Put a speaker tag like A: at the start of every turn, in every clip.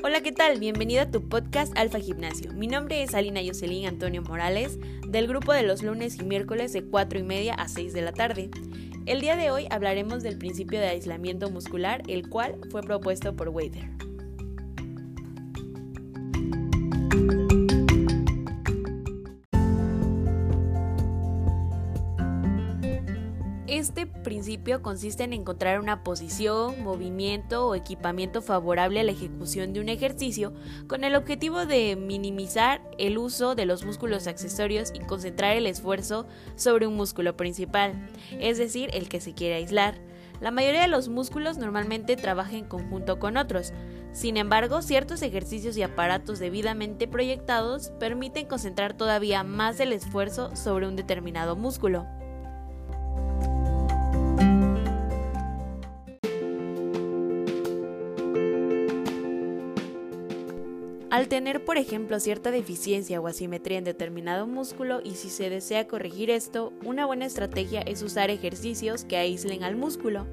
A: Hola, ¿qué tal? Bienvenido a tu podcast Alfa Gimnasio. Mi nombre es Alina Yoselín Antonio Morales, del grupo de los lunes y miércoles de 4 y media a 6 de la tarde. El día de hoy hablaremos del principio de aislamiento muscular, el cual fue propuesto por Wader. Este principio consiste en encontrar una posición, movimiento o equipamiento favorable a la ejecución de un ejercicio con el objetivo de minimizar el uso de los músculos accesorios y concentrar el esfuerzo sobre un músculo principal, es decir, el que se quiere aislar. La mayoría de los músculos normalmente trabajan en conjunto con otros. Sin embargo, ciertos ejercicios y aparatos debidamente proyectados permiten concentrar todavía más el esfuerzo sobre un determinado músculo. Al tener, por ejemplo, cierta deficiencia o asimetría en determinado músculo y si se desea corregir esto, una buena estrategia es usar ejercicios que aíslen al músculo.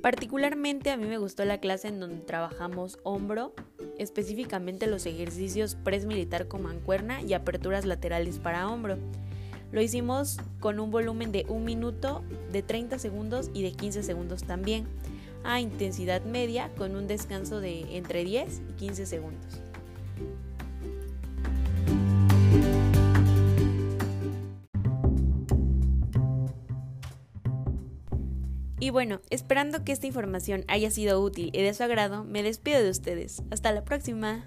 A: Particularmente a mí me gustó la clase en donde trabajamos hombro, específicamente los ejercicios press militar con mancuerna y aperturas laterales para hombro. Lo hicimos con un volumen de un minuto, de 30 segundos y de 15 segundos también, a intensidad media con un descanso de entre 10 y 15 segundos. Y bueno, esperando que esta información haya sido útil y de su agrado, me despido de ustedes. Hasta la próxima.